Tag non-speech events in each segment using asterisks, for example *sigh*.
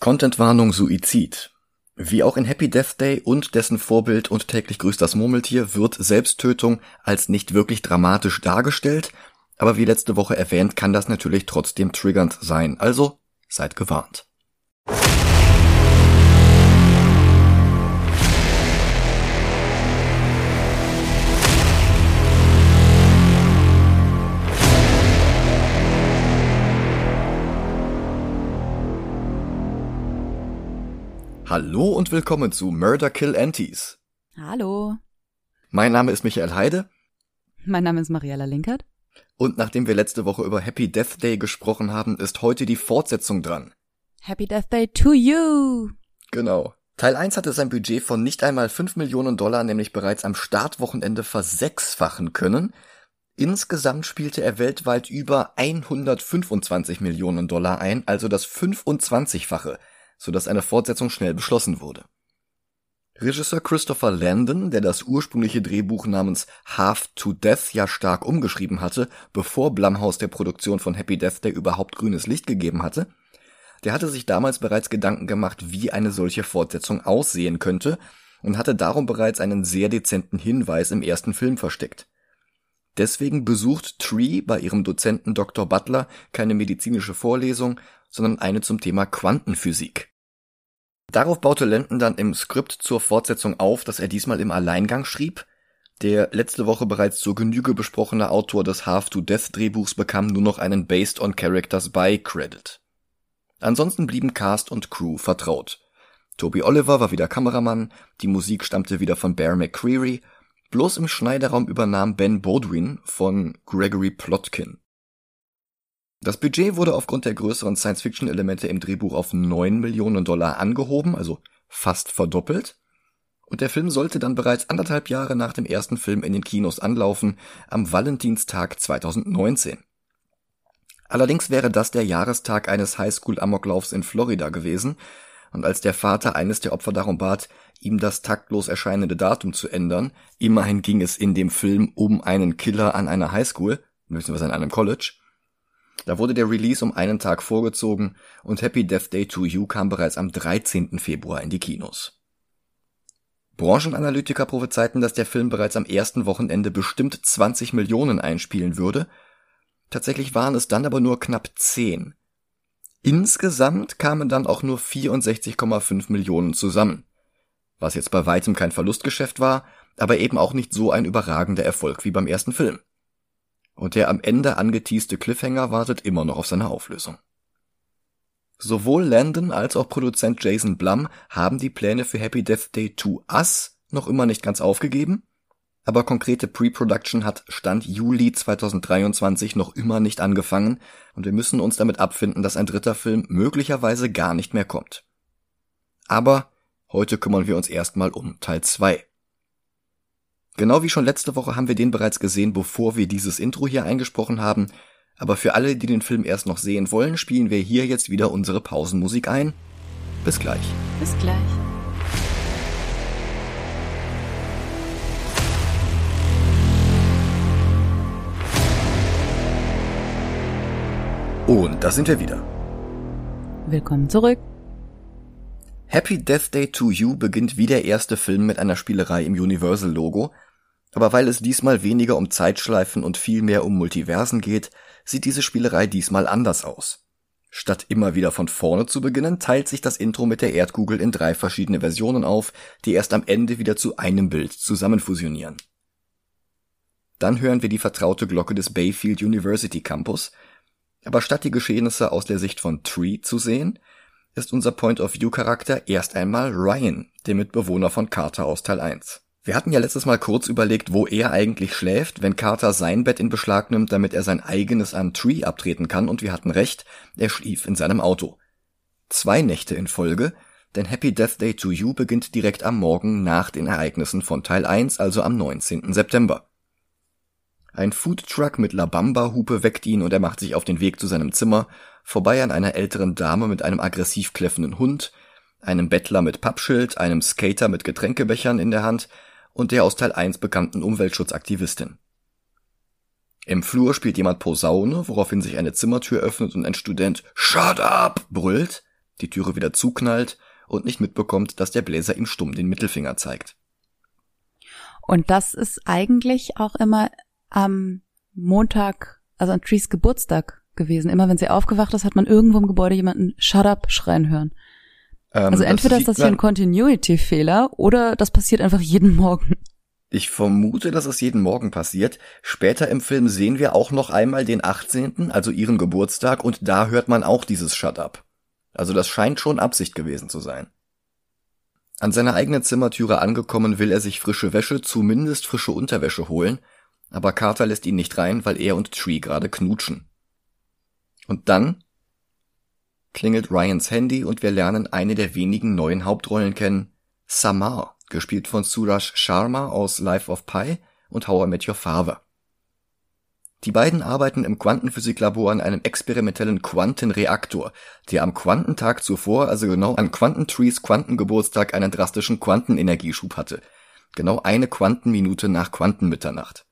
Contentwarnung Suizid. Wie auch in Happy Death Day und dessen Vorbild und täglich grüßt das Murmeltier wird Selbsttötung als nicht wirklich dramatisch dargestellt, aber wie letzte Woche erwähnt, kann das natürlich trotzdem triggernd sein, also seid gewarnt. Hallo und willkommen zu Murder Kill Antis. Hallo. Mein Name ist Michael Heide. Mein Name ist Mariella Linkert. Und nachdem wir letzte Woche über Happy Death Day gesprochen haben, ist heute die Fortsetzung dran. Happy Death Day to you. Genau. Teil 1 hatte sein Budget von nicht einmal 5 Millionen Dollar nämlich bereits am Startwochenende versechsfachen können. Insgesamt spielte er weltweit über 125 Millionen Dollar ein, also das 25-fache so dass eine Fortsetzung schnell beschlossen wurde. Regisseur Christopher Landon, der das ursprüngliche Drehbuch namens Half to Death ja stark umgeschrieben hatte, bevor Blumhouse der Produktion von Happy Death Day überhaupt grünes Licht gegeben hatte, der hatte sich damals bereits Gedanken gemacht, wie eine solche Fortsetzung aussehen könnte und hatte darum bereits einen sehr dezenten Hinweis im ersten Film versteckt. Deswegen besucht Tree bei ihrem Dozenten Dr. Butler keine medizinische Vorlesung, sondern eine zum Thema Quantenphysik. Darauf baute Landon dann im Skript zur Fortsetzung auf, dass er diesmal im Alleingang schrieb. Der letzte Woche bereits zur Genüge besprochene Autor des Half-to-Death-Drehbuchs bekam nur noch einen Based on Characters by Credit. Ansonsten blieben Cast und Crew vertraut. Toby Oliver war wieder Kameramann, die Musik stammte wieder von Bear McCreary, bloß im Schneideraum übernahm Ben Baudwin von Gregory Plotkin. Das Budget wurde aufgrund der größeren Science-Fiction-Elemente im Drehbuch auf 9 Millionen Dollar angehoben, also fast verdoppelt. Und der Film sollte dann bereits anderthalb Jahre nach dem ersten Film in den Kinos anlaufen, am Valentinstag 2019. Allerdings wäre das der Jahrestag eines Highschool-Amoklaufs in Florida gewesen, und als der Vater eines der Opfer darum bat, ihm das taktlos erscheinende Datum zu ändern, immerhin ging es in dem Film um einen Killer an einer Highschool, beziehungsweise an einem College, da wurde der Release um einen Tag vorgezogen und Happy Death Day to You kam bereits am 13. Februar in die Kinos. Branchenanalytiker prophezeiten, dass der Film bereits am ersten Wochenende bestimmt 20 Millionen einspielen würde. Tatsächlich waren es dann aber nur knapp 10. Insgesamt kamen dann auch nur 64,5 Millionen zusammen. Was jetzt bei weitem kein Verlustgeschäft war, aber eben auch nicht so ein überragender Erfolg wie beim ersten Film und der am Ende angeteaste Cliffhanger wartet immer noch auf seine Auflösung. Sowohl Landon als auch Produzent Jason Blum haben die Pläne für Happy Death Day to Us noch immer nicht ganz aufgegeben, aber konkrete Pre-Production hat Stand Juli 2023 noch immer nicht angefangen und wir müssen uns damit abfinden, dass ein dritter Film möglicherweise gar nicht mehr kommt. Aber heute kümmern wir uns erstmal um Teil 2. Genau wie schon letzte Woche haben wir den bereits gesehen, bevor wir dieses Intro hier eingesprochen haben. Aber für alle, die den Film erst noch sehen wollen, spielen wir hier jetzt wieder unsere Pausenmusik ein. Bis gleich. Bis gleich. Und da sind wir wieder. Willkommen zurück. Happy Death Day to You beginnt wie der erste Film mit einer Spielerei im Universal-Logo, aber weil es diesmal weniger um Zeitschleifen und viel mehr um Multiversen geht, sieht diese Spielerei diesmal anders aus. Statt immer wieder von vorne zu beginnen, teilt sich das Intro mit der Erdkugel in drei verschiedene Versionen auf, die erst am Ende wieder zu einem Bild zusammenfusionieren. Dann hören wir die vertraute Glocke des Bayfield University Campus, aber statt die Geschehnisse aus der Sicht von Tree zu sehen, ist unser Point-of-View-Charakter erst einmal Ryan, der Mitbewohner von Carter aus Teil 1. Wir hatten ja letztes Mal kurz überlegt, wo er eigentlich schläft, wenn Carter sein Bett in Beschlag nimmt, damit er sein eigenes an Tree abtreten kann, und wir hatten recht, er schlief in seinem Auto. Zwei Nächte in Folge, denn Happy Death Day to You beginnt direkt am Morgen nach den Ereignissen von Teil 1, also am 19. September. Ein Foodtruck mit La Bamba-Hupe weckt ihn und er macht sich auf den Weg zu seinem Zimmer, vorbei an einer älteren Dame mit einem aggressiv kläffenden Hund, einem Bettler mit Pappschild, einem Skater mit Getränkebechern in der Hand und der aus Teil 1 bekannten Umweltschutzaktivistin. Im Flur spielt jemand Posaune, woraufhin sich eine Zimmertür öffnet und ein Student Shut up brüllt. die Türe wieder zuknallt und nicht mitbekommt, dass der Bläser ihm stumm den Mittelfinger zeigt. Und das ist eigentlich auch immer am Montag, also an Trees Geburtstag gewesen. Immer wenn sie aufgewacht ist, hat man irgendwo im Gebäude jemanden Shut up schreien hören. Ähm, also entweder das ist das hier ein Continuity-Fehler oder das passiert einfach jeden Morgen. Ich vermute, dass es jeden Morgen passiert. Später im Film sehen wir auch noch einmal den 18., also ihren Geburtstag, und da hört man auch dieses Shut up. Also das scheint schon Absicht gewesen zu sein. An seiner eigenen Zimmertüre angekommen, will er sich frische Wäsche, zumindest frische Unterwäsche holen, aber Carter lässt ihn nicht rein, weil er und Tree gerade knutschen. Und dann klingelt Ryans Handy und wir lernen eine der wenigen neuen Hauptrollen kennen, Samar gespielt von Suraj Sharma aus Life of Pi und How I Met Your Father. Die beiden arbeiten im Quantenphysiklabor an einem experimentellen Quantenreaktor, der am Quantentag zuvor, also genau an Quantentrees Quantengeburtstag, einen drastischen Quantenenergieschub hatte. Genau eine Quantenminute nach Quantenmitternacht.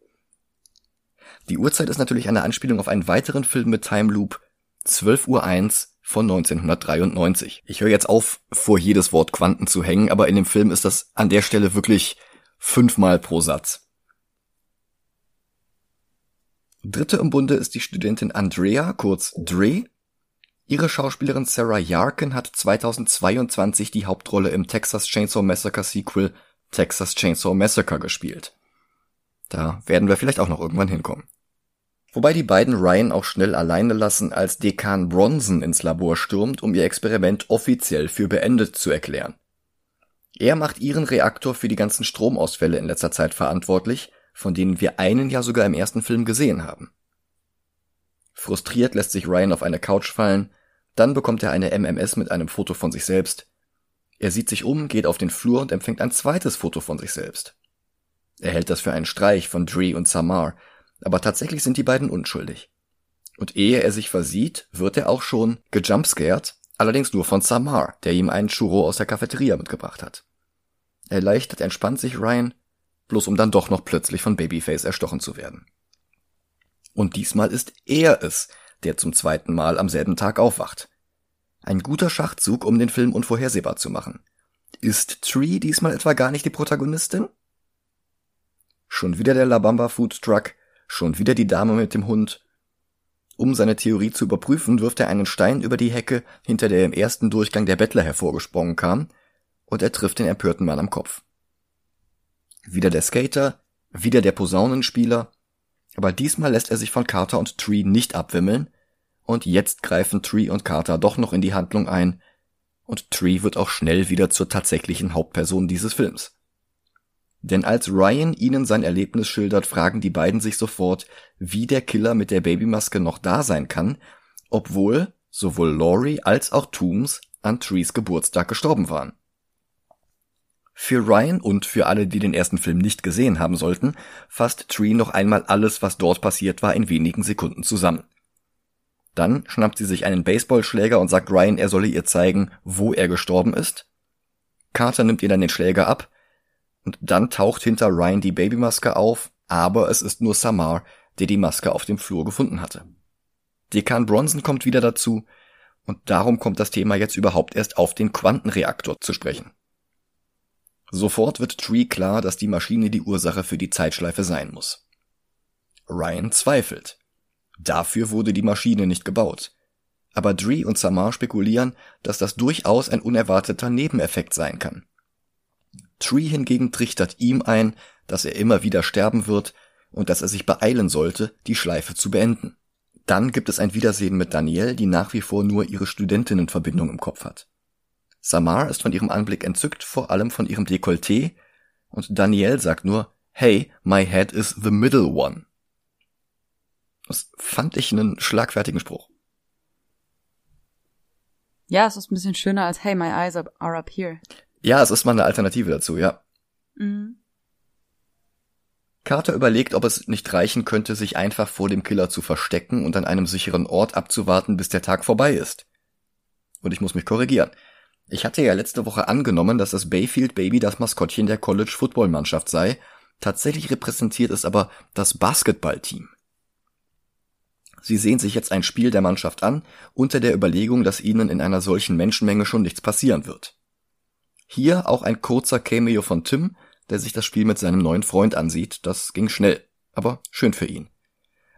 Die Uhrzeit ist natürlich eine Anspielung auf einen weiteren Film mit Time Loop, 12.01 Uhr von 1993. Ich höre jetzt auf, vor jedes Wort Quanten zu hängen, aber in dem Film ist das an der Stelle wirklich fünfmal pro Satz. Dritte im Bunde ist die Studentin Andrea, kurz Dre. Ihre Schauspielerin Sarah Yarkin hat 2022 die Hauptrolle im Texas Chainsaw Massacre Sequel Texas Chainsaw Massacre gespielt. Da werden wir vielleicht auch noch irgendwann hinkommen. Wobei die beiden Ryan auch schnell alleine lassen, als Dekan Bronson ins Labor stürmt, um ihr Experiment offiziell für beendet zu erklären. Er macht ihren Reaktor für die ganzen Stromausfälle in letzter Zeit verantwortlich, von denen wir einen ja sogar im ersten Film gesehen haben. Frustriert lässt sich Ryan auf eine Couch fallen, dann bekommt er eine MMS mit einem Foto von sich selbst. Er sieht sich um, geht auf den Flur und empfängt ein zweites Foto von sich selbst. Er hält das für einen Streich von Dree und Samar, aber tatsächlich sind die beiden unschuldig. Und ehe er sich versieht, wird er auch schon gejumpscared, allerdings nur von Samar, der ihm einen Churro aus der Cafeteria mitgebracht hat. Erleichtert entspannt sich Ryan, bloß um dann doch noch plötzlich von Babyface erstochen zu werden. Und diesmal ist er es, der zum zweiten Mal am selben Tag aufwacht. Ein guter Schachzug, um den Film unvorhersehbar zu machen. Ist Tree diesmal etwa gar nicht die Protagonistin? Schon wieder der La Bamba Food Truck, Schon wieder die Dame mit dem Hund. Um seine Theorie zu überprüfen, wirft er einen Stein über die Hecke, hinter der im ersten Durchgang der Bettler hervorgesprungen kam, und er trifft den empörten Mann am Kopf. Wieder der Skater, wieder der Posaunenspieler, aber diesmal lässt er sich von Carter und Tree nicht abwimmeln, und jetzt greifen Tree und Carter doch noch in die Handlung ein, und Tree wird auch schnell wieder zur tatsächlichen Hauptperson dieses Films. Denn als Ryan ihnen sein Erlebnis schildert, fragen die beiden sich sofort, wie der Killer mit der Babymaske noch da sein kann, obwohl sowohl Laurie als auch Toombs an Trees Geburtstag gestorben waren. Für Ryan und für alle, die den ersten Film nicht gesehen haben sollten, fasst Tree noch einmal alles, was dort passiert war, in wenigen Sekunden zusammen. Dann schnappt sie sich einen Baseballschläger und sagt Ryan, er solle ihr zeigen, wo er gestorben ist. Carter nimmt ihr dann den Schläger ab, und dann taucht hinter Ryan die Babymaske auf, aber es ist nur Samar, der die Maske auf dem Flur gefunden hatte. Dekan Bronson kommt wieder dazu, und darum kommt das Thema jetzt überhaupt erst auf den Quantenreaktor zu sprechen. Sofort wird Tree klar, dass die Maschine die Ursache für die Zeitschleife sein muss. Ryan zweifelt. Dafür wurde die Maschine nicht gebaut. Aber Dree und Samar spekulieren, dass das durchaus ein unerwarteter Nebeneffekt sein kann. Tree hingegen trichtert ihm ein, dass er immer wieder sterben wird und dass er sich beeilen sollte, die Schleife zu beenden. Dann gibt es ein Wiedersehen mit Danielle, die nach wie vor nur ihre Studentinnenverbindung im Kopf hat. Samar ist von ihrem Anblick entzückt, vor allem von ihrem Dekolleté, und Danielle sagt nur, hey, my head is the middle one. Das fand ich einen schlagfertigen Spruch. Ja, es ist ein bisschen schöner als Hey, my eyes are up here. Ja, es ist mal eine Alternative dazu, ja. Mhm. Carter überlegt, ob es nicht reichen könnte, sich einfach vor dem Killer zu verstecken und an einem sicheren Ort abzuwarten, bis der Tag vorbei ist. Und ich muss mich korrigieren. Ich hatte ja letzte Woche angenommen, dass das Bayfield Baby das Maskottchen der College Football Mannschaft sei. Tatsächlich repräsentiert es aber das Basketballteam. Sie sehen sich jetzt ein Spiel der Mannschaft an, unter der Überlegung, dass ihnen in einer solchen Menschenmenge schon nichts passieren wird. Hier auch ein kurzer Cameo von Tim, der sich das Spiel mit seinem neuen Freund ansieht. Das ging schnell, aber schön für ihn.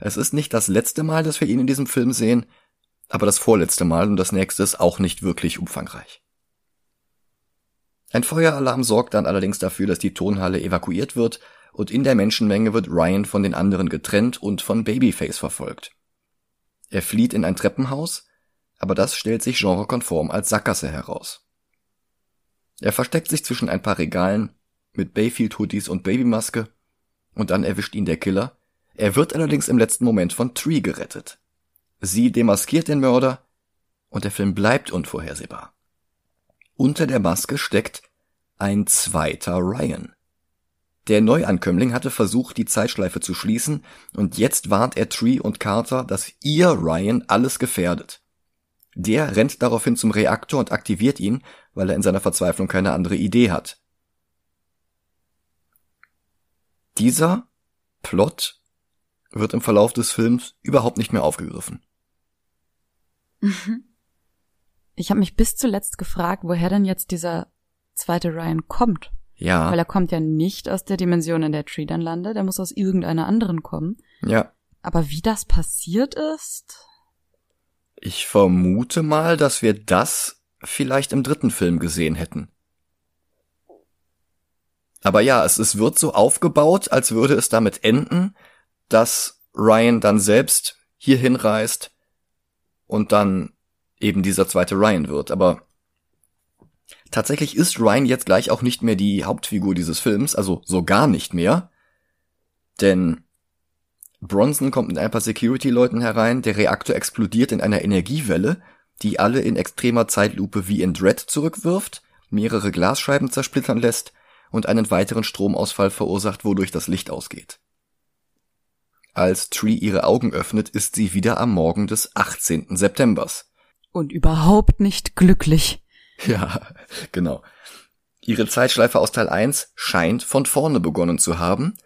Es ist nicht das letzte Mal, dass wir ihn in diesem Film sehen, aber das vorletzte Mal und das nächste ist auch nicht wirklich umfangreich. Ein Feueralarm sorgt dann allerdings dafür, dass die Tonhalle evakuiert wird und in der Menschenmenge wird Ryan von den anderen getrennt und von Babyface verfolgt. Er flieht in ein Treppenhaus, aber das stellt sich genrekonform als Sackgasse heraus. Er versteckt sich zwischen ein paar Regalen mit Bayfield-Hoodies und Babymaske und dann erwischt ihn der Killer. Er wird allerdings im letzten Moment von Tree gerettet. Sie demaskiert den Mörder und der Film bleibt unvorhersehbar. Unter der Maske steckt ein zweiter Ryan. Der Neuankömmling hatte versucht, die Zeitschleife zu schließen, und jetzt warnt er Tree und Carter, dass ihr Ryan alles gefährdet. Der rennt daraufhin zum Reaktor und aktiviert ihn, weil er in seiner Verzweiflung keine andere Idee hat. Dieser Plot wird im Verlauf des Films überhaupt nicht mehr aufgegriffen. Mhm. Ich habe mich bis zuletzt gefragt, woher denn jetzt dieser zweite Ryan kommt. Ja. Weil er kommt ja nicht aus der Dimension, in der Tree dann landet, er muss aus irgendeiner anderen kommen. Ja. Aber wie das passiert ist? Ich vermute mal, dass wir das vielleicht im dritten Film gesehen hätten. Aber ja, es, es wird so aufgebaut, als würde es damit enden, dass Ryan dann selbst hier hinreist und dann eben dieser zweite Ryan wird. Aber tatsächlich ist Ryan jetzt gleich auch nicht mehr die Hauptfigur dieses Films, also so gar nicht mehr. Denn Bronson kommt mit ein paar Security-Leuten herein, der Reaktor explodiert in einer Energiewelle, die alle in extremer Zeitlupe wie in Dread zurückwirft, mehrere Glasscheiben zersplittern lässt und einen weiteren Stromausfall verursacht, wodurch das Licht ausgeht. Als Tree ihre Augen öffnet, ist sie wieder am Morgen des 18. Septembers. Und überhaupt nicht glücklich. *laughs* Ja, genau. Ihre Zeitschleife aus Teil 1 scheint von vorne begonnen zu haben.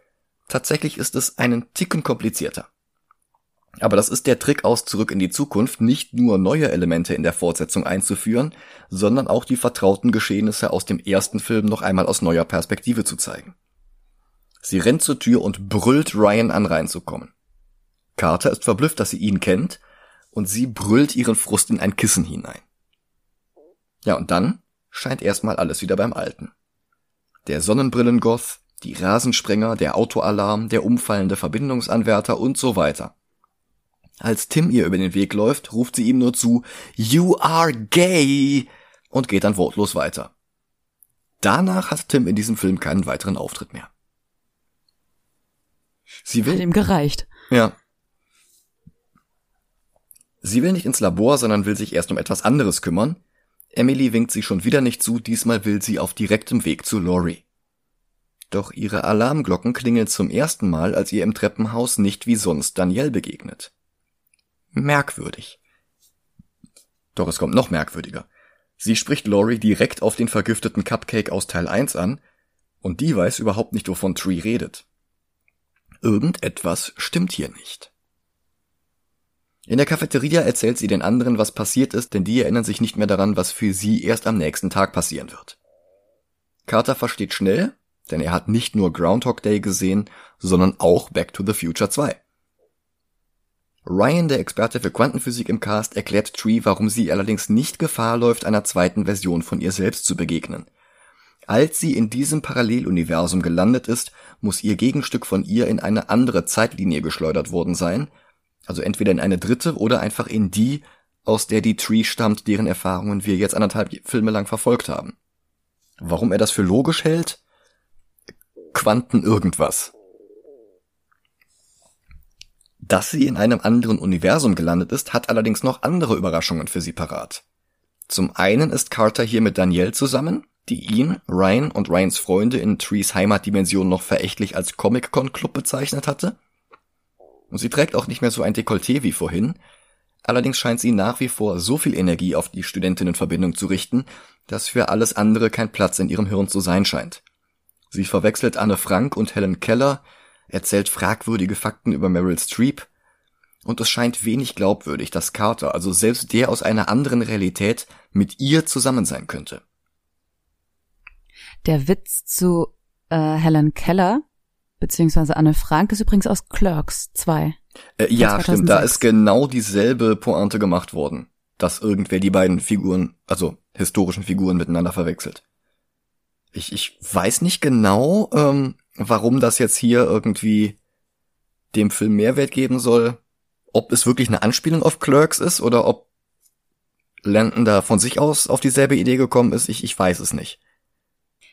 Tatsächlich ist es einen Ticken komplizierter. Aber das ist der Trick aus Zurück in die Zukunft, nicht nur neue Elemente in der Fortsetzung einzuführen, sondern auch die vertrauten Geschehnisse aus dem ersten Film noch einmal aus neuer Perspektive zu zeigen. Sie rennt zur Tür und brüllt Ryan an reinzukommen. Carter ist verblüfft, dass sie ihn kennt, und sie brüllt ihren Frust in ein Kissen hinein. Ja, und dann scheint erstmal alles wieder beim Alten. Der Sonnenbrillengoth, die Rasensprenger, der Autoalarm, der umfallende Verbindungsanwärter und so weiter. Als Tim ihr über den Weg läuft, ruft sie ihm nur zu You are gay und geht dann wortlos weiter. Danach hat Tim in diesem Film keinen weiteren Auftritt mehr. Sie will hat ihm gereicht. Ja. Sie will nicht ins Labor, sondern will sich erst um etwas anderes kümmern. Emily winkt sie schon wieder nicht zu, diesmal will sie auf direktem Weg zu Laurie. Doch ihre Alarmglocken klingeln zum ersten Mal, als ihr im Treppenhaus nicht wie sonst Danielle begegnet. Merkwürdig. Doch es kommt noch merkwürdiger. Sie spricht Laurie direkt auf den vergifteten Cupcake aus Teil 1 an, und die weiß überhaupt nicht, wovon Tree redet. Irgendetwas stimmt hier nicht. In der Cafeteria erzählt sie den anderen, was passiert ist, denn die erinnern sich nicht mehr daran, was für sie erst am nächsten Tag passieren wird. Carter versteht schnell, denn er hat nicht nur Groundhog Day gesehen, sondern auch Back to the Future 2. Ryan, der Experte für Quantenphysik im Cast, erklärt Tree, warum sie allerdings nicht Gefahr läuft, einer zweiten Version von ihr selbst zu begegnen. Als sie in diesem Paralleluniversum gelandet ist, muss ihr Gegenstück von ihr in eine andere Zeitlinie geschleudert worden sein, also entweder in eine dritte oder einfach in die, aus der die Tree stammt, deren Erfahrungen wir jetzt anderthalb Filme lang verfolgt haben. Warum er das für logisch hält? Quanten irgendwas. Dass sie in einem anderen Universum gelandet ist, hat allerdings noch andere Überraschungen für sie parat. Zum einen ist Carter hier mit Danielle zusammen, die ihn, Ryan und Ryans Freunde in Trees Heimatdimension noch verächtlich als Comic-Con-Club bezeichnet hatte. Und sie trägt auch nicht mehr so ein Dekolleté wie vorhin, allerdings scheint sie nach wie vor so viel Energie auf die Studentinnenverbindung zu richten, dass für alles andere kein Platz in ihrem Hirn zu sein scheint. Sie verwechselt Anne Frank und Helen Keller, erzählt fragwürdige Fakten über Meryl Streep und es scheint wenig glaubwürdig, dass Carter, also selbst der aus einer anderen Realität, mit ihr zusammen sein könnte. Der Witz zu äh, Helen Keller beziehungsweise Anne Frank ist übrigens aus Clerks 2. Äh, ja, stimmt, da ist genau dieselbe Pointe gemacht worden, dass irgendwer die beiden Figuren, also historischen Figuren miteinander verwechselt. Ich, ich weiß nicht genau, ähm, warum das jetzt hier irgendwie dem Film Mehrwert geben soll ob es wirklich eine Anspielung auf Clerks ist oder ob Landon da von sich aus auf dieselbe Idee gekommen ist, ich, ich weiß es nicht.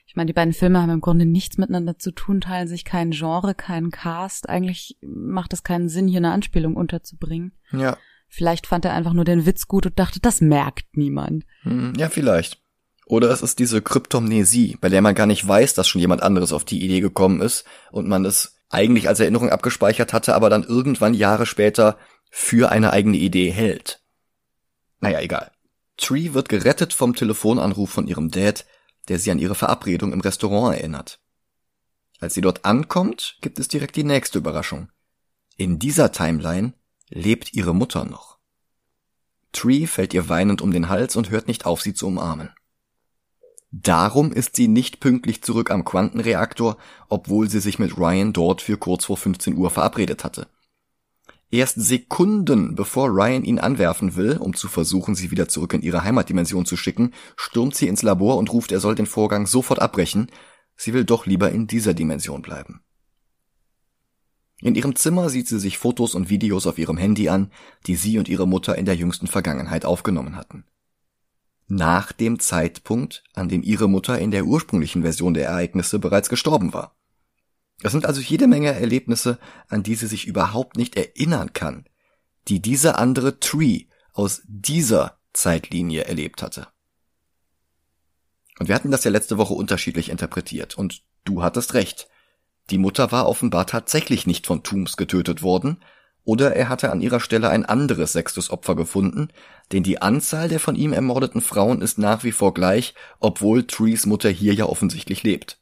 Ich meine, die beiden Filme haben im Grunde nichts miteinander zu tun, teilen sich kein Genre, keinen Cast. Eigentlich macht es keinen Sinn, hier eine Anspielung unterzubringen. Ja. Vielleicht fand er einfach nur den Witz gut und dachte, das merkt niemand. Hm, ja, vielleicht. Oder es ist diese Kryptomnesie, bei der man gar nicht weiß, dass schon jemand anderes auf die Idee gekommen ist und man es eigentlich als Erinnerung abgespeichert hatte, aber dann irgendwann Jahre später für eine eigene Idee hält. Naja, egal. Tree wird gerettet vom Telefonanruf von ihrem Dad, der sie an ihre Verabredung im Restaurant erinnert. Als sie dort ankommt, gibt es direkt die nächste Überraschung. In dieser Timeline lebt ihre Mutter noch. Tree fällt ihr weinend um den Hals und hört nicht auf, sie zu umarmen. Darum ist sie nicht pünktlich zurück am Quantenreaktor, obwohl sie sich mit Ryan dort für kurz vor 15 Uhr verabredet hatte. Erst Sekunden bevor Ryan ihn anwerfen will, um zu versuchen, sie wieder zurück in ihre Heimatdimension zu schicken, stürmt sie ins Labor und ruft, er soll den Vorgang sofort abbrechen. Sie will doch lieber in dieser Dimension bleiben. In ihrem Zimmer sieht sie sich Fotos und Videos auf ihrem Handy an, die sie und ihre Mutter in der jüngsten Vergangenheit aufgenommen hatten nach dem Zeitpunkt, an dem ihre Mutter in der ursprünglichen Version der Ereignisse bereits gestorben war. Es sind also jede Menge Erlebnisse, an die sie sich überhaupt nicht erinnern kann, die diese andere Tree aus dieser Zeitlinie erlebt hatte. Und wir hatten das ja letzte Woche unterschiedlich interpretiert, und du hattest recht. Die Mutter war offenbar tatsächlich nicht von Tooms getötet worden, oder er hatte an ihrer Stelle ein anderes sechstes Opfer gefunden, denn die Anzahl der von ihm ermordeten Frauen ist nach wie vor gleich, obwohl Trees Mutter hier ja offensichtlich lebt.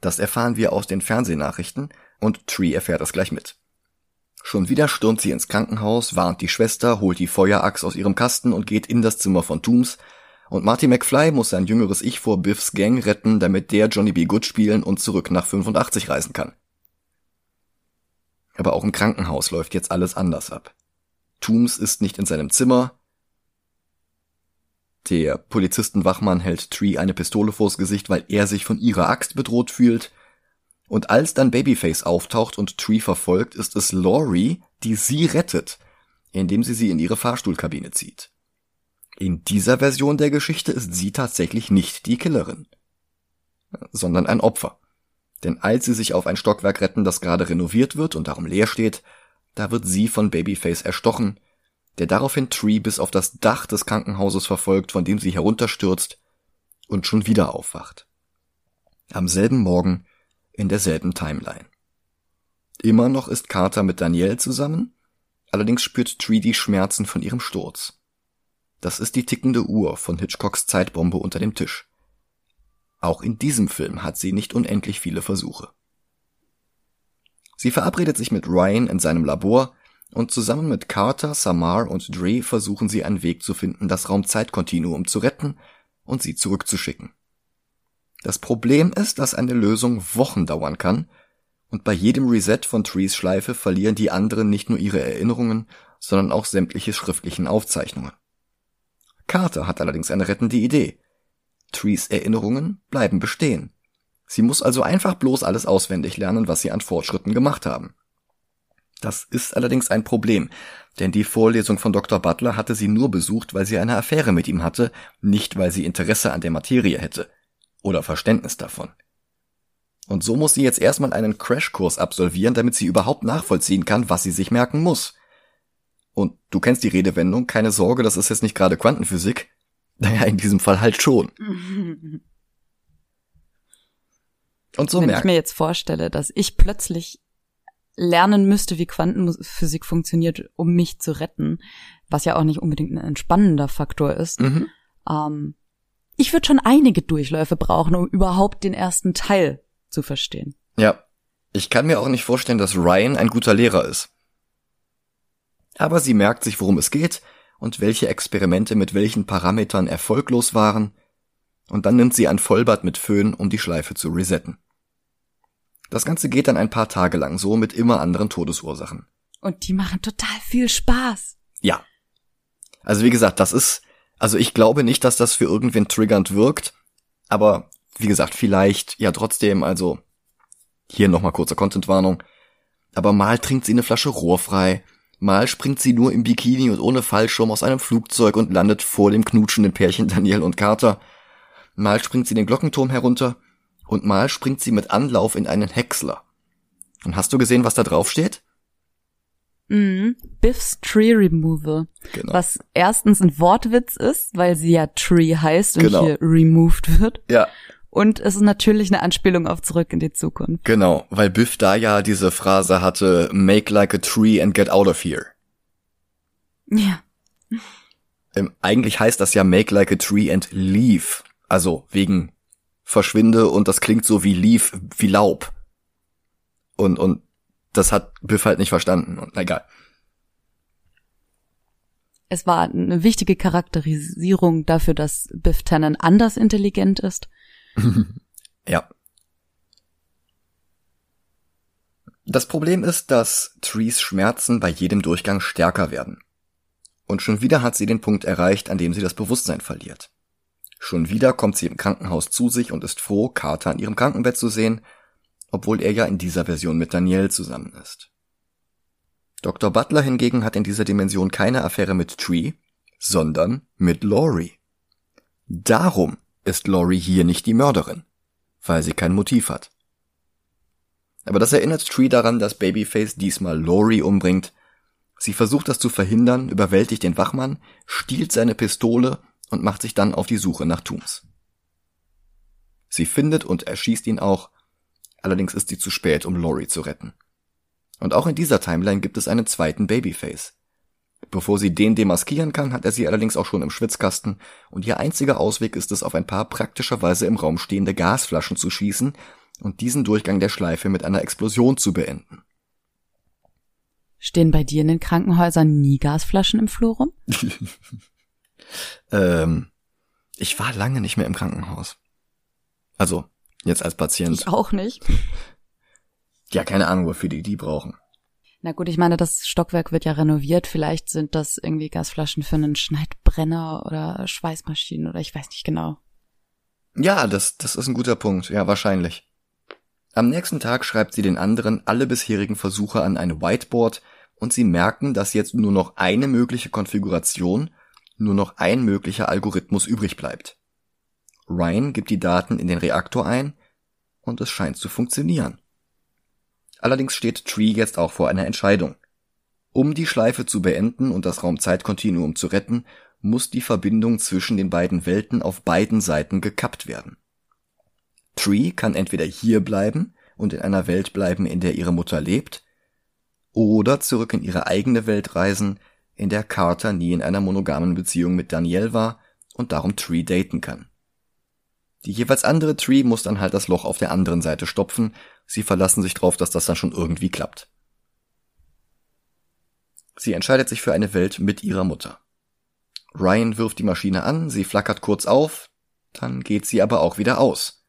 Das erfahren wir aus den Fernsehnachrichten und Tree erfährt es gleich mit. Schon wieder stürmt sie ins Krankenhaus, warnt die Schwester, holt die Feuerachs aus ihrem Kasten und geht in das Zimmer von Tooms, und Marty McFly muss sein jüngeres Ich vor Biffs Gang retten, damit der Johnny B. Good spielen und zurück nach 85 reisen kann. Aber auch im Krankenhaus läuft jetzt alles anders ab. Tooms ist nicht in seinem Zimmer. Der Polizistenwachmann hält Tree eine Pistole vors Gesicht, weil er sich von ihrer Axt bedroht fühlt. Und als dann Babyface auftaucht und Tree verfolgt, ist es Laurie, die sie rettet, indem sie sie in ihre Fahrstuhlkabine zieht. In dieser Version der Geschichte ist sie tatsächlich nicht die Killerin, sondern ein Opfer. Denn als sie sich auf ein Stockwerk retten, das gerade renoviert wird und darum leer steht, da wird sie von Babyface erstochen, der daraufhin Tree bis auf das Dach des Krankenhauses verfolgt, von dem sie herunterstürzt und schon wieder aufwacht. Am selben Morgen in derselben Timeline. Immer noch ist Carter mit Danielle zusammen, allerdings spürt Tree die Schmerzen von ihrem Sturz. Das ist die tickende Uhr von Hitchcocks Zeitbombe unter dem Tisch. Auch in diesem Film hat sie nicht unendlich viele Versuche. Sie verabredet sich mit Ryan in seinem Labor und zusammen mit Carter, Samar und Dre versuchen sie einen Weg zu finden, das Raumzeitkontinuum zu retten und sie zurückzuschicken. Das Problem ist, dass eine Lösung Wochen dauern kann und bei jedem Reset von Trees Schleife verlieren die anderen nicht nur ihre Erinnerungen, sondern auch sämtliche schriftlichen Aufzeichnungen. Carter hat allerdings eine rettende Idee. Trees Erinnerungen bleiben bestehen. Sie muss also einfach bloß alles auswendig lernen, was sie an Fortschritten gemacht haben. Das ist allerdings ein Problem, denn die Vorlesung von Dr. Butler hatte sie nur besucht, weil sie eine Affäre mit ihm hatte, nicht weil sie Interesse an der Materie hätte oder Verständnis davon. Und so muss sie jetzt erstmal einen Crashkurs absolvieren, damit sie überhaupt nachvollziehen kann, was sie sich merken muss. Und du kennst die Redewendung, keine Sorge, das ist jetzt nicht gerade Quantenphysik. *laughs* Naja, in diesem Fall halt schon. *laughs* Und so Wenn merkt, ich mir jetzt vorstelle, dass ich plötzlich lernen müsste, wie Quantenphysik funktioniert, um mich zu retten, was ja auch nicht unbedingt ein entspannender Faktor ist. Mhm. Ähm, ich würde schon einige Durchläufe brauchen, um überhaupt den ersten Teil zu verstehen. Ja. Ich kann mir auch nicht vorstellen, dass Ryan ein guter Lehrer ist. Aber sie merkt sich, worum es geht und welche Experimente mit welchen Parametern erfolglos waren, und dann nimmt sie ein Vollbad mit Föhn, um die Schleife zu resetten. Das Ganze geht dann ein paar Tage lang so mit immer anderen Todesursachen. Und die machen total viel Spaß. Ja. Also wie gesagt, das ist, also ich glaube nicht, dass das für irgendwen triggernd wirkt, aber wie gesagt, vielleicht ja trotzdem, also hier nochmal kurze Contentwarnung, aber mal trinkt sie eine Flasche rohrfrei, Mal springt sie nur im Bikini und ohne Fallschirm aus einem Flugzeug und landet vor dem knutschenden Pärchen Daniel und Carter. Mal springt sie den Glockenturm herunter und mal springt sie mit Anlauf in einen Häcksler. Und hast du gesehen, was da drauf steht? Mhm. Biff's Tree Removal. Genau. Was erstens ein Wortwitz ist, weil sie ja Tree heißt und Genau. hier removed wird. Ja, Und es ist natürlich eine Anspielung auf Zurück in die Zukunft. genau, weil Biff da ja diese Phrase hatte, make like a tree and get out of here. Ja. Ähm, eigentlich heißt das ja make like a tree and leave. Also wegen verschwinde und das klingt so wie leave, wie Laub. Und, und das hat Biff halt nicht verstanden. Und egal. Es war eine wichtige Charakterisierung dafür, dass Biff Tannen anders intelligent ist. *laughs* Ja. Das Problem ist, dass Trees Schmerzen bei jedem Durchgang stärker werden. Und schon wieder hat sie den Punkt erreicht, an dem sie das Bewusstsein verliert. Schon wieder kommt sie im Krankenhaus zu sich und ist froh, Carter in ihrem Krankenbett zu sehen, obwohl er ja in dieser Version mit Danielle zusammen ist. Dr. Butler hingegen hat in dieser Dimension keine Affäre mit Tree, sondern mit Laurie. Darum ist Laurie hier nicht die Mörderin, weil sie kein Motiv hat. Aber das erinnert Tree daran, dass Babyface diesmal Laurie umbringt. Sie versucht das zu verhindern, überwältigt den Wachmann, stiehlt seine Pistole und macht sich dann auf die Suche nach Tooms. Sie findet und erschießt ihn auch, allerdings ist sie zu spät, um Laurie zu retten. Und auch in dieser Timeline gibt es einen zweiten Babyface. Bevor sie den demaskieren kann, hat er sie allerdings auch schon im Schwitzkasten und ihr einziger Ausweg ist es, auf ein paar praktischerweise im Raum stehende Gasflaschen zu schießen und diesen Durchgang der Schleife mit einer Explosion zu beenden. Stehen bei dir in den Krankenhäusern nie Gasflaschen im Flur rum? *laughs* Ähm, ich war lange nicht mehr im Krankenhaus. Also, jetzt als Patient. Ich auch nicht. *laughs* Ja, keine Ahnung, wofür die die brauchen. Na gut, ich meine, das Stockwerk wird ja renoviert. Vielleicht sind das irgendwie Gasflaschen für einen Schneidbrenner oder Schweißmaschinen oder ich weiß nicht genau. Ja, das, das ist ein guter Punkt. Ja, wahrscheinlich. Am nächsten Tag schreibt sie den anderen alle bisherigen Versuche an ein Whiteboard und sie merken, dass jetzt nur noch eine mögliche Konfiguration, nur noch ein möglicher Algorithmus übrig bleibt. Ryan gibt die Daten in den Reaktor ein und es scheint zu funktionieren. Allerdings steht Tree jetzt auch vor einer Entscheidung. Um die Schleife zu beenden und das Raumzeitkontinuum zu retten, muss die Verbindung zwischen den beiden Welten auf beiden Seiten gekappt werden. Tree kann entweder hier bleiben und in einer Welt bleiben, in der ihre Mutter lebt, oder zurück in ihre eigene Welt reisen, in der Carter nie in einer monogamen Beziehung mit Danielle war und darum Tree daten kann. Die jeweils andere Tree muss dann halt das Loch auf der anderen Seite stopfen, sie verlassen sich drauf, dass das dann schon irgendwie klappt. Sie entscheidet sich für eine Welt mit ihrer Mutter. Ryan wirft die Maschine an, sie flackert kurz auf, dann geht sie aber auch wieder aus.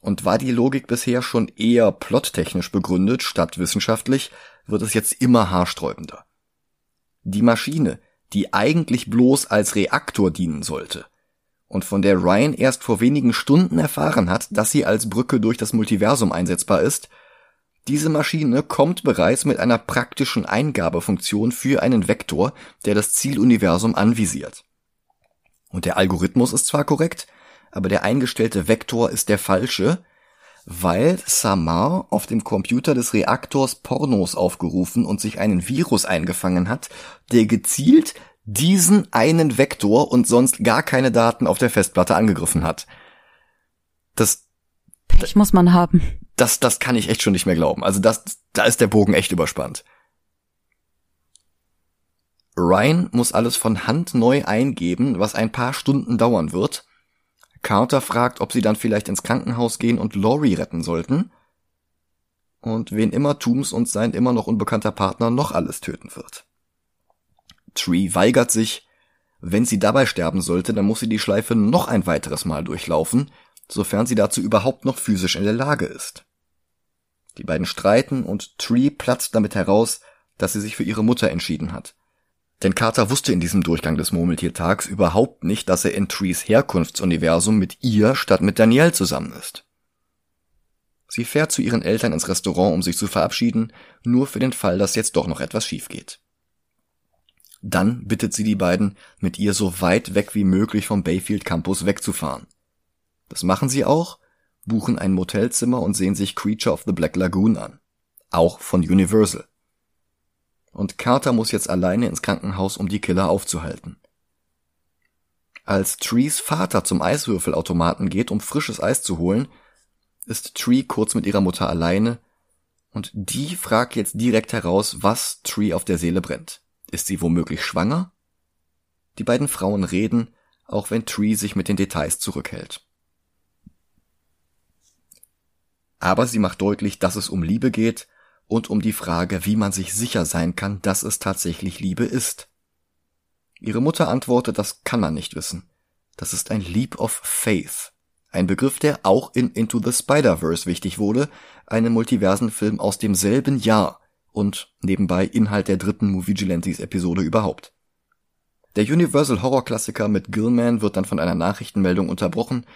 Und war die Logik bisher schon eher plottechnisch begründet statt wissenschaftlich, wird es jetzt immer haarsträubender. Die Maschine, die eigentlich bloß als Reaktor dienen sollte, und von der Ryan erst vor wenigen Stunden erfahren hat, dass sie als Brücke durch das Multiversum einsetzbar ist, diese Maschine kommt bereits mit einer praktischen Eingabefunktion für einen Vektor, der das Zieluniversum anvisiert. Und der Algorithmus ist zwar korrekt, aber der eingestellte Vektor ist der falsche, weil Samar auf dem Computer des Reaktors Pornos aufgerufen und sich einen Virus eingefangen hat, der gezielt diesen einen Vektor und sonst gar keine Daten auf der Festplatte angegriffen hat. Das, Pech muss man haben. das, das kann ich echt schon nicht mehr glauben. Also das, da ist der Bogen echt überspannt. Ryan muss alles von Hand neu eingeben, was ein paar Stunden dauern wird. Carter fragt, ob sie dann vielleicht ins Krankenhaus gehen und Laurie retten sollten. Und wen immer Tooms und sein immer noch unbekannter Partner noch alles töten wird. Tree weigert sich. Wenn sie dabei sterben sollte, dann muss sie die Schleife noch ein weiteres Mal durchlaufen, sofern sie dazu überhaupt noch physisch in der Lage ist. Die beiden streiten und Tree platzt damit heraus, dass sie sich für ihre Mutter entschieden hat. Denn Carter wusste in diesem Durchgang des Murmeltiertags überhaupt nicht, dass er in Trees Herkunftsuniversum mit ihr statt mit Danielle zusammen ist. Sie fährt zu ihren Eltern ins Restaurant, um sich zu verabschieden, nur für den Fall, dass jetzt doch noch etwas schief geht. Dann bittet sie die beiden, mit ihr so weit weg wie möglich vom Bayfield Campus wegzufahren. Das machen sie auch, buchen ein Motelzimmer und sehen sich Creature of the Black Lagoon an. Auch von Universal. Und Carter muss jetzt alleine ins Krankenhaus, um die Killer aufzuhalten. Als Trees Vater zum Eiswürfelautomaten geht, um frisches Eis zu holen, ist Tree kurz mit ihrer Mutter alleine und die fragt jetzt direkt heraus, was Tree auf der Seele brennt. Ist sie womöglich schwanger? Die beiden Frauen reden, auch wenn Tree sich mit den Details zurückhält. Aber sie macht deutlich, dass es um Liebe geht und um die Frage, wie man sich sicher sein kann, dass es tatsächlich Liebe ist. Ihre Mutter antwortet, das kann man nicht wissen. Das ist ein Leap of Faith. Ein Begriff, der auch in Into the Spider-Verse wichtig wurde, einem Multiversenfilm aus demselben Jahr und nebenbei Inhalt der dritten Movie Vigilantes Episode überhaupt. Der Universal Horror Klassiker mit Gilman wird dann von einer Nachrichtenmeldung unterbrochen.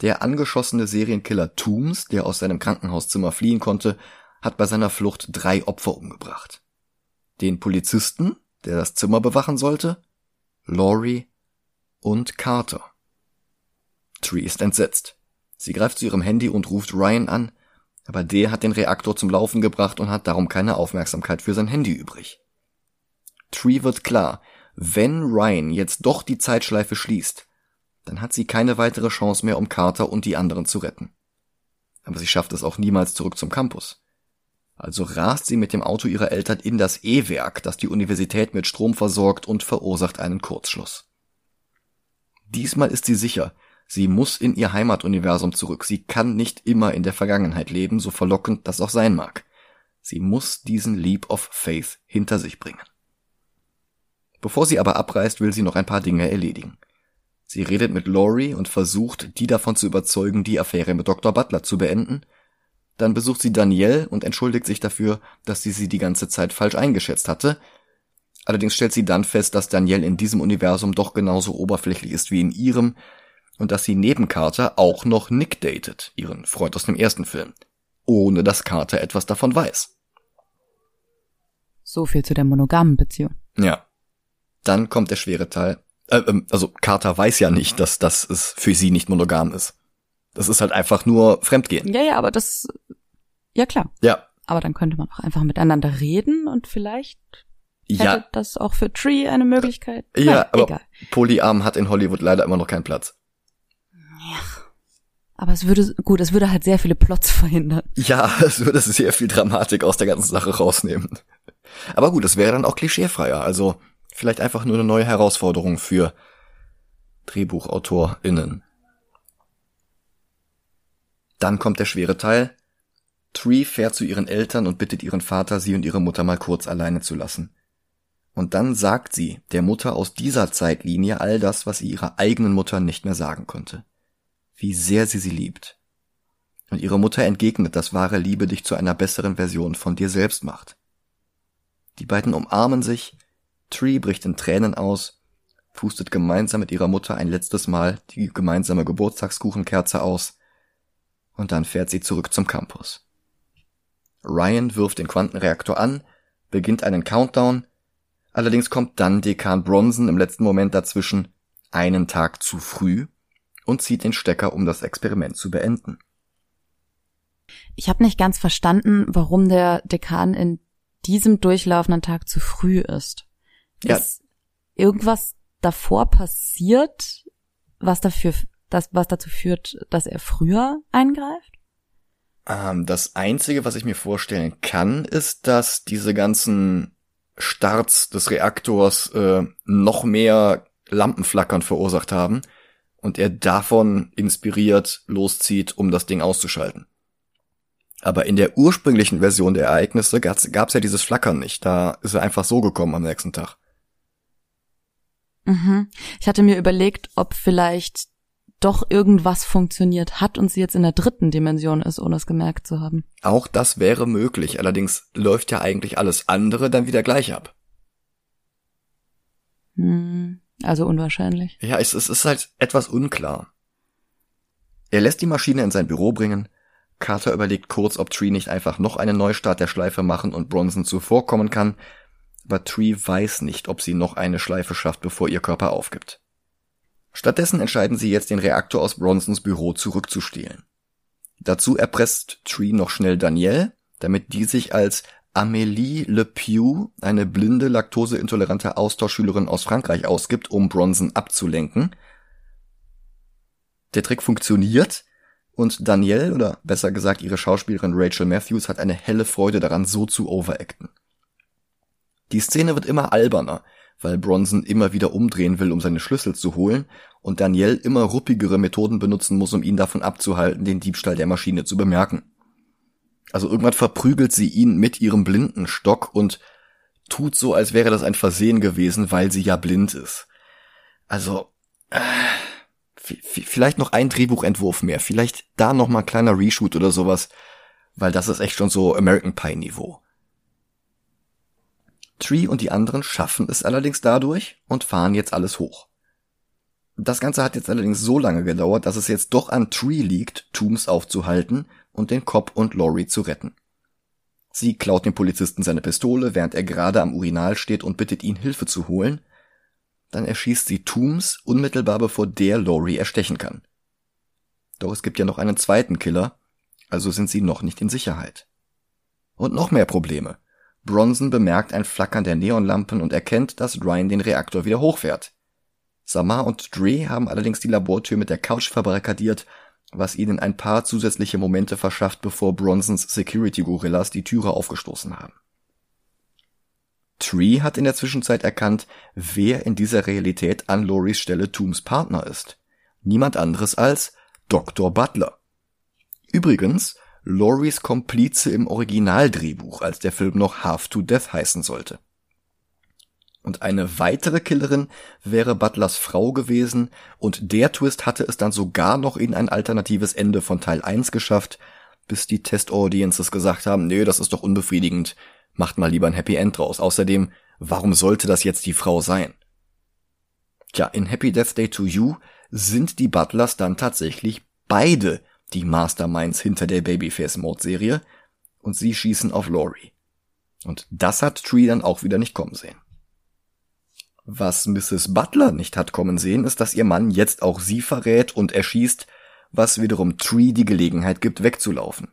Der angeschossene Serienkiller Tooms, der aus seinem Krankenhauszimmer fliehen konnte, hat bei seiner Flucht drei Opfer umgebracht. Den Polizisten, der das Zimmer bewachen sollte, Laurie und Carter. Tree ist entsetzt. Sie greift zu ihrem Handy und ruft Ryan an, aber der hat den Reaktor zum Laufen gebracht und hat darum keine Aufmerksamkeit für sein Handy übrig. Tree wird klar, wenn Ryan jetzt doch die Zeitschleife schließt, dann hat sie keine weitere Chance mehr, um Carter und die anderen zu retten. Aber sie schafft es auch niemals zurück zum Campus. Also rast sie mit dem Auto ihrer Eltern in das E-Werk, das die Universität mit Strom versorgt und verursacht einen Kurzschluss. Diesmal ist sie sicher, sie muss in ihr Heimatuniversum zurück. Sie kann nicht immer in der Vergangenheit leben, so verlockend das auch sein mag. Sie muss diesen Leap of Faith hinter sich bringen. Bevor sie aber abreist, will sie noch ein paar Dinge erledigen. Sie redet mit Laurie und versucht, die davon zu überzeugen, die Affäre mit Dr. Butler zu beenden dann besucht sie Danielle und entschuldigt sich dafür, dass sie sie die ganze Zeit falsch eingeschätzt hatte. Allerdings stellt sie dann fest, dass Danielle in diesem Universum doch genauso oberflächlich ist wie in ihrem und dass sie neben Carter auch noch Nick datet, ihren Freund aus dem ersten Film, ohne dass Carter etwas davon weiß. So viel zu der monogamen Beziehung. Ja. Dann kommt der schwere Teil. Äh, ähm, also Carter weiß ja nicht, dass das es für sie nicht monogam ist. Das ist halt einfach nur Fremdgehen. Ja, ja, aber das, ja klar. Ja. Aber dann könnte man auch einfach miteinander reden und vielleicht hätte Ja, das auch für Tree eine Möglichkeit. ja, Nein, aber egal. Polyarm hat in Hollywood leider immer noch keinen Platz. Aber es würde, gut, es würde halt sehr viele Plots *laughs* verhindern. Ja, es würde sehr viel Dramatik aus der ganzen Sache rausnehmen. Aber gut, es wäre dann auch klischeefreier. Also vielleicht einfach nur eine neue Herausforderung für DrehbuchautorInnen. Dann kommt der schwere Teil. Tree fährt zu ihren Eltern und bittet ihren Vater, sie und ihre Mutter mal kurz alleine zu lassen. Und dann sagt sie der Mutter aus dieser Zeitlinie all das, was sie ihrer eigenen Mutter nicht mehr sagen konnte. Wie sehr sie sie liebt. Und ihre Mutter entgegnet, dass wahre Liebe dich zu einer besseren Version von dir selbst macht. Die beiden umarmen sich, Tree bricht in Tränen aus, pustet gemeinsam mit ihrer Mutter ein letztes Mal die gemeinsame Geburtstagskuchenkerze aus, und dann fährt sie zurück zum Campus. Ryan wirft den Quantenreaktor an, beginnt einen Countdown, allerdings kommt dann Dekan Bronson im letzten Moment dazwischen, einen Tag zu früh, und zieht den Stecker, um das Experiment zu beenden. Ich habe nicht ganz verstanden, warum der Dekan in diesem durchlaufenden Tag zu früh ist. Ja. Ist irgendwas davor passiert, was dafür, das, was dazu führt, dass er früher eingreift? Ähm, das Einzige, was ich mir vorstellen kann, ist, dass diese ganzen Starts des Reaktors äh, noch mehr Lampenflackern verursacht haben und er davon inspiriert loszieht, um das Ding auszuschalten. Aber in der ursprünglichen Version der Ereignisse gab's, gab's ja dieses Flackern nicht. Da ist er einfach so gekommen am nächsten Tag. Mhm. Ich hatte mir überlegt, ob vielleicht doch irgendwas funktioniert hat und sie jetzt in der dritten Dimension ist, ohne es gemerkt zu haben. Auch das wäre möglich, allerdings läuft ja eigentlich alles andere dann wieder gleich ab. Hm, also unwahrscheinlich. Ja, es, es ist halt etwas unklar. Er lässt die Maschine in sein Büro bringen. Carter überlegt kurz, ob Tree nicht einfach noch einen Neustart der Schleife machen und Bronson zuvorkommen kann, aber Tree weiß nicht, ob sie noch eine Schleife schafft, bevor ihr Körper aufgibt. Stattdessen entscheiden sie jetzt, den Reaktor aus Bronsons Büro zurückzustehlen. Dazu erpresst Tree noch schnell Danielle, damit die sich als Amélie Le Pew, eine blinde, laktoseintolerante Austauschschülerin aus Frankreich, ausgibt, um Bronson abzulenken. Der Trick funktioniert und Danielle, oder besser gesagt ihre Schauspielerin Rachel Matthews, hat eine helle Freude daran, so zu overacten. Die Szene wird immer alberner, weil Bronson immer wieder umdrehen will, um seine Schlüssel zu holen, und Danielle immer ruppigere Methoden benutzen muss, um ihn davon abzuhalten, den Diebstahl der Maschine zu bemerken. Also irgendwann verprügelt sie ihn mit ihrem blinden Stock und tut so, als wäre das ein Versehen gewesen, weil sie ja blind ist. Also, äh, vielleicht noch ein Drehbuchentwurf mehr, vielleicht da noch mal ein kleiner Reshoot oder sowas, weil das ist echt schon so American Pie Niveau. Tree und die anderen schaffen es allerdings dadurch und fahren jetzt alles hoch. Das Ganze hat jetzt allerdings so lange gedauert, dass es jetzt doch an Tree liegt, Tooms aufzuhalten und den Cop und Laurie zu retten. Sie klaut dem Polizisten seine Pistole, während er gerade am Urinal steht und bittet ihn Hilfe zu holen. Dann erschießt sie Tooms unmittelbar bevor der Laurie erstechen kann. Doch es gibt ja noch einen zweiten Killer, also sind sie noch nicht in Sicherheit. Und noch mehr Probleme. Bronson bemerkt ein Flackern der Neonlampen und erkennt, dass Ryan den Reaktor wieder hochfährt. Samar und Dre haben allerdings die Labortür mit der Couch verbarrikadiert, was ihnen ein paar zusätzliche Momente verschafft, bevor Bronsons Security-Gorillas die Türe aufgestoßen haben. Tree hat in der Zwischenzeit erkannt, wer in dieser Realität an Loris Stelle Tooms Partner ist. Niemand anderes als Dr. Butler. Übrigens, Loris Komplize im Originaldrehbuch, als der Film noch Half to Death heißen sollte. Und eine weitere Killerin wäre Butlers Frau gewesen, und der Twist hatte es dann sogar noch in ein alternatives Ende von Teil 1 geschafft, bis die Test-Audiences gesagt haben, nee, das ist doch unbefriedigend, macht mal lieber ein Happy End draus. Außerdem, warum sollte das jetzt die Frau sein? Tja, in Happy Death Day to You sind die Butlers dann tatsächlich beide die Masterminds hinter der Babyface-Mode-Serie, und sie schießen auf Laurie. Und das hat Tree dann auch wieder nicht kommen sehen. Was Mrs. Butler nicht hat kommen sehen, ist, dass ihr Mann jetzt auch sie verrät und erschießt, was wiederum Tree die Gelegenheit gibt, wegzulaufen.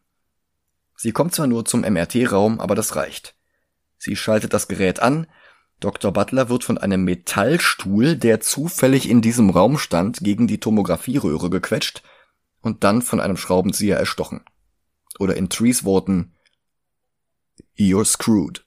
Sie kommt zwar nur zum MRT-Raum, aber das reicht. Sie schaltet das Gerät an, Dr. Butler wird von einem Metallstuhl, der zufällig in diesem Raum stand, gegen die Tomographieröhre gequetscht und dann von einem Schraubenzieher erstochen. Oder in Trees Worten, You're screwed.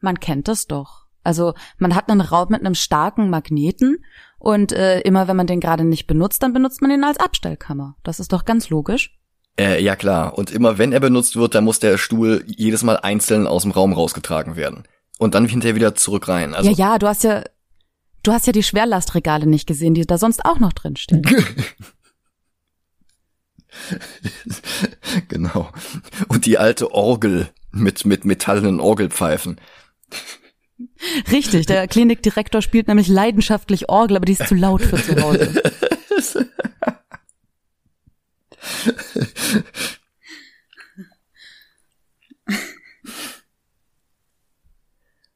Man kennt das doch. Also man hat einen Raum mit einem starken Magneten und äh, immer wenn man den gerade nicht benutzt, dann benutzt man ihn als Abstellkammer. Das ist doch ganz logisch. Äh, ja klar. Und immer wenn er benutzt wird, dann muss der Stuhl jedes Mal einzeln aus dem Raum rausgetragen werden. Und dann hinterher wieder zurück rein. Also ja, ja, du hast ja, du hast ja die Schwerlastregale nicht gesehen, die da sonst auch noch drin stehen. *laughs* *laughs* genau. Und die alte Orgel mit, mit metallenen Orgelpfeifen. Richtig, der Klinikdirektor spielt nämlich leidenschaftlich Orgel, aber die ist zu laut für zu Hause.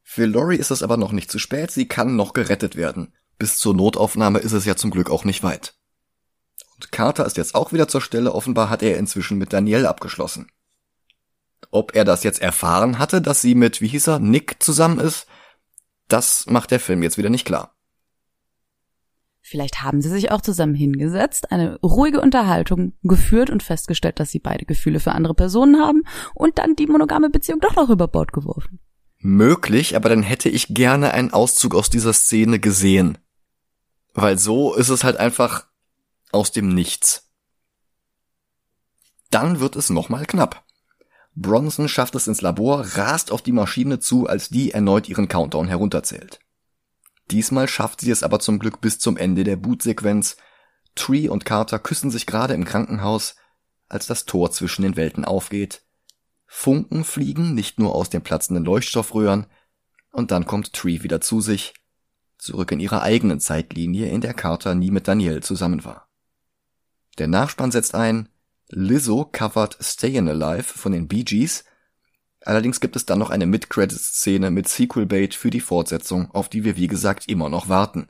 Für Lori ist es aber noch nicht zu spät, sie kann noch gerettet werden. Bis zur Notaufnahme ist es ja zum Glück auch nicht weit. Carter ist jetzt auch wieder zur Stelle, offenbar hat er inzwischen mit Danielle abgeschlossen. Ob er das jetzt erfahren hatte, dass sie mit, wie hieß er, Nick zusammen ist, das macht der Film jetzt wieder nicht klar. Vielleicht haben sie sich auch zusammen hingesetzt, eine ruhige Unterhaltung geführt und festgestellt, dass sie beide Gefühle für andere Personen haben und dann die monogame Beziehung doch noch über Bord geworfen. Möglich, aber dann hätte ich gerne einen Auszug aus dieser Szene gesehen. Weil so ist es halt einfach aus dem Nichts. Dann wird es nochmal knapp. Bronson schafft es ins Labor, rast auf die Maschine zu, als die erneut ihren Countdown herunterzählt. Diesmal schafft sie es aber zum Glück bis zum Ende der Bootsequenz. Tree und Carter küssen sich gerade im Krankenhaus, als das Tor zwischen den Welten aufgeht. Funken fliegen nicht nur aus den platzenden Leuchtstoffröhren, und dann kommt Tree wieder zu sich, zurück in ihrer eigenen Zeitlinie, in der Carter nie mit Danielle zusammen war. Der Nachspann setzt ein, Lizzo covert Stayin' Alive von den Bee Gees, allerdings gibt es dann noch eine Mid-Credits-Szene mit Sequel-Bait für die Fortsetzung, auf die wir wie gesagt immer noch warten.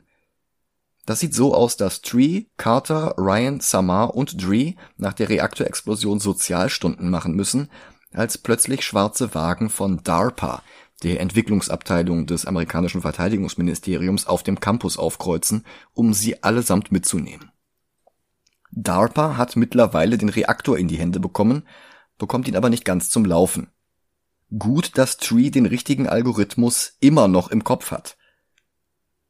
Das sieht so aus, dass Tree, Carter, Ryan, Samar und Dree nach der Reaktorexplosion Sozialstunden machen müssen, als plötzlich schwarze Wagen von DARPA, der Entwicklungsabteilung des amerikanischen Verteidigungsministeriums, auf dem Campus aufkreuzen, um sie allesamt mitzunehmen. DARPA hat mittlerweile den Reaktor in die Hände bekommen, bekommt ihn aber nicht ganz zum Laufen. Gut, dass Tree den richtigen Algorithmus immer noch im Kopf hat.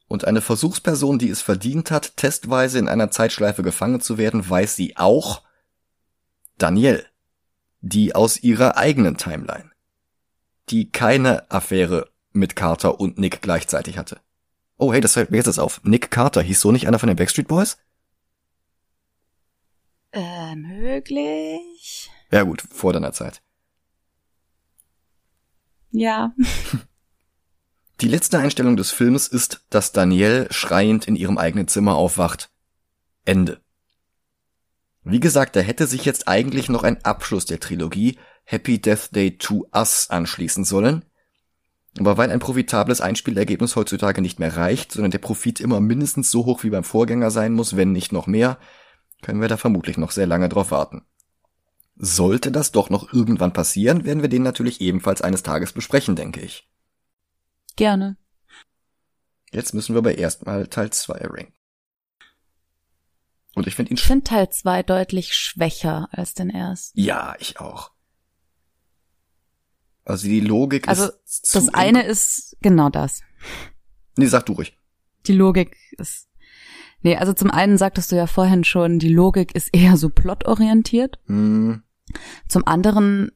Und eine Versuchsperson, die es verdient hat, testweise in einer Zeitschleife gefangen zu werden, weiß sie auch Danielle, die aus ihrer eigenen Timeline, die keine Affäre mit Carter und Nick gleichzeitig hatte. Oh hey, das fällt mir jetzt auf. Nick Carter hieß so nicht einer von den Backstreet Boys? Äh, möglich. Ja gut, vor deiner Zeit. Ja. *laughs* Die letzte Einstellung des Films ist, dass Danielle schreiend in ihrem eigenen Zimmer aufwacht. Ende. Wie gesagt, da hätte sich jetzt eigentlich noch ein Abschluss der Trilogie Happy Death Day to Us anschließen sollen. Aber weil ein profitables Einspielergebnis heutzutage nicht mehr reicht, sondern der Profit immer mindestens so hoch wie beim Vorgänger sein muss, wenn nicht noch mehr, können wir da vermutlich noch sehr lange drauf warten. Sollte das doch noch irgendwann passieren, werden wir den natürlich ebenfalls eines Tages besprechen, denke ich. Gerne. Jetzt müssen wir aber erstmal Teil 2 ranken. Und ich finde ihn Ich finde Teil 2 deutlich schwächer als den ersten. Ja, ich auch. Also die Logik Also ist zu das eine ist genau das. Nee, sag du ruhig. Die Logik ist. Nee, also zum einen sagtest du ja vorhin schon, die Logik ist eher so plotorientiert. Hm, Zum anderen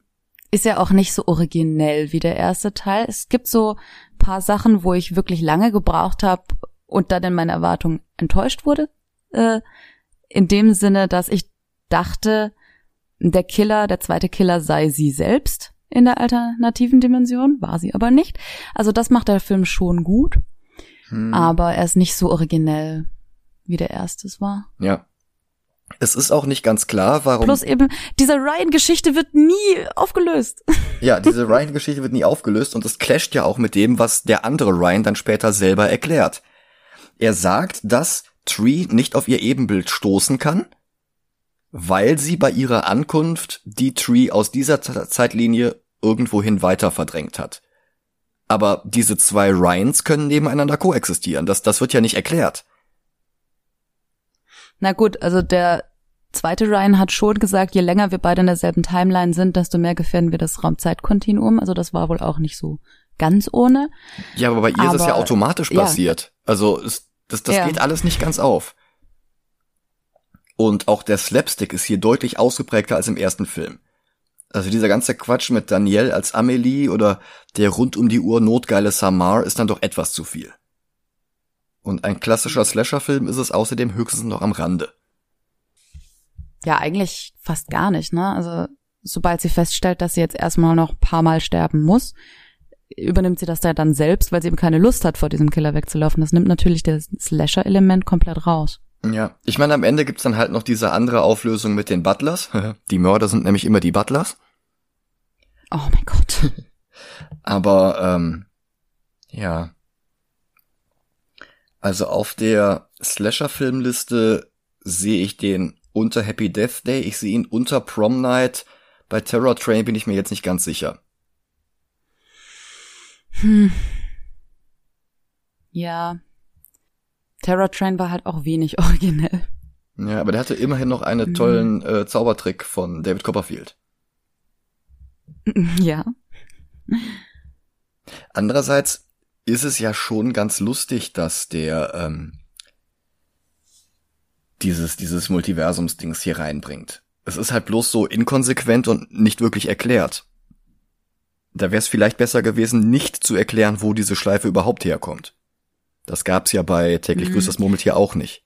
ist er auch nicht so originell wie der erste Teil. Es gibt so paar Sachen, wo ich wirklich lange gebraucht habe und dann in meiner Erwartung enttäuscht wurde. Äh, in dem Sinne, dass ich dachte, der Killer, der zweite Killer sei sie selbst in der alternativen Dimension, war sie aber nicht. Also das macht der Film schon gut, hm. aber er ist nicht so originell, wie der erste es war. Ja. Es ist auch nicht ganz klar, warum. Plus eben, diese Ryan-Geschichte wird nie aufgelöst. *laughs* Ja, diese Ryan-Geschichte wird nie aufgelöst und es clasht ja auch mit dem, was der andere Ryan dann später selber erklärt. Er sagt, dass Tree nicht auf ihr Ebenbild stoßen kann, weil sie bei ihrer Ankunft die Tree aus dieser Zeitlinie irgendwohin weiter verdrängt hat. Aber diese zwei Ryans können nebeneinander koexistieren. Das, das wird ja nicht erklärt. Na gut, also der zweite Ryan hat schon gesagt, je länger wir beide in derselben Timeline sind, desto mehr gefährden wir das Raumzeitkontinuum. Also das war wohl auch nicht so ganz ohne. Ja, aber bei ihr ist es ja Aber- automatisch ja. passiert. Also es, das, das Ja. geht alles nicht ganz auf. Und auch der Slapstick ist hier deutlich ausgeprägter als im ersten Film. Also dieser ganze Quatsch mit Danielle als Amelie oder der rund um die Uhr notgeile Samar ist dann doch etwas zu viel. Und ein klassischer Slasher-Film ist es außerdem höchstens noch am Rande. Ja, eigentlich fast gar nicht, ne? Also sobald sie feststellt, dass sie jetzt erstmal noch ein paar Mal sterben muss, übernimmt sie das da dann selbst, weil sie eben keine Lust hat, vor diesem Killer wegzulaufen. Das nimmt natürlich das Slasher-Element komplett raus. Ja, ich meine, am Ende gibt's dann halt noch diese andere Auflösung mit den Butlers. *laughs* Die Mörder sind nämlich immer die Butlers. Oh mein Gott. *laughs* Aber ähm, ja. Also auf der Slasher-Filmliste sehe ich den unter Happy Death Day, ich sehe ihn unter Prom Night. Bei Terror Train bin ich mir jetzt nicht ganz sicher. Hm. Ja. Terror Train war halt auch wenig *laughs* originell. Ja, aber der hatte immerhin noch einen tollen äh, Zaubertrick von David Copperfield. *laughs* ja. Andererseits ist es ja schon ganz lustig, dass der ähm, dieses dieses Multiversumsdings hier reinbringt. Es ist halt bloß so inkonsequent und nicht wirklich erklärt. Da wäre es vielleicht besser gewesen, nicht zu erklären, wo diese Schleife überhaupt herkommt. Das gab's ja bei täglich grüßt das Murmeltier auch nicht.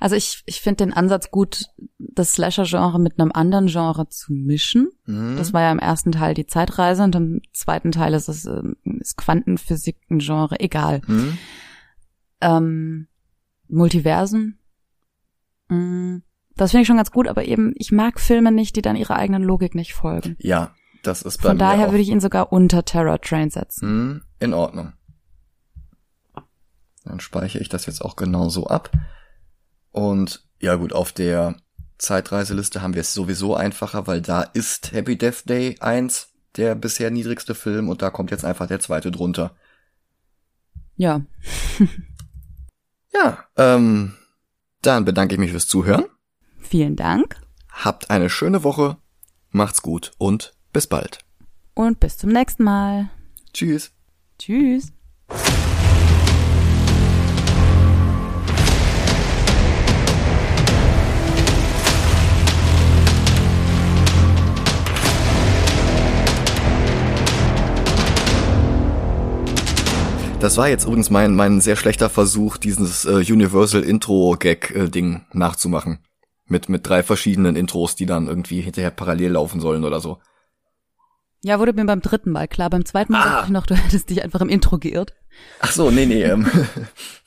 Also ich, ich finde den Ansatz gut, das Slasher-Genre mit einem anderen Genre zu mischen. Mhm. Das war ja im ersten Teil die Zeitreise und im zweiten Teil ist es ähm, ist Quantenphysik ein Genre, egal. Mhm. Ähm, Multiversen. Mm, Das finde ich schon ganz gut, aber eben, ich mag Filme nicht, die dann ihrer eigenen Logik nicht folgen. Ja, das ist bei Von mir daher auch. würde ich ihn sogar unter Terror Train setzen. Hm, in Ordnung. Dann speichere ich das jetzt auch genauso ab. Und ja gut, auf der Zeitreiseliste haben wir es sowieso einfacher, weil da ist Happy Death Day 1 der bisher niedrigste Film und da kommt jetzt einfach der zweite drunter. Ja, Ja, ähm, dann bedanke ich mich fürs Zuhören. vielen Dank Habt eine schöne Woche, macht's gut und bis bald. und bis zum nächsten Mal. Tschüss. Tschüss. Das war jetzt übrigens mein, mein sehr schlechter Versuch, dieses äh, Universal Intro Gag äh, Ding nachzumachen. Mit, mit drei verschiedenen Intros, die dann irgendwie hinterher parallel laufen sollen oder so. Ja, wurde mir beim dritten Mal klar. Beim zweiten Mal Ah. dachte ich noch, du hättest dich einfach im Intro geirrt. Ach so, nee, nee, ähm, *laughs*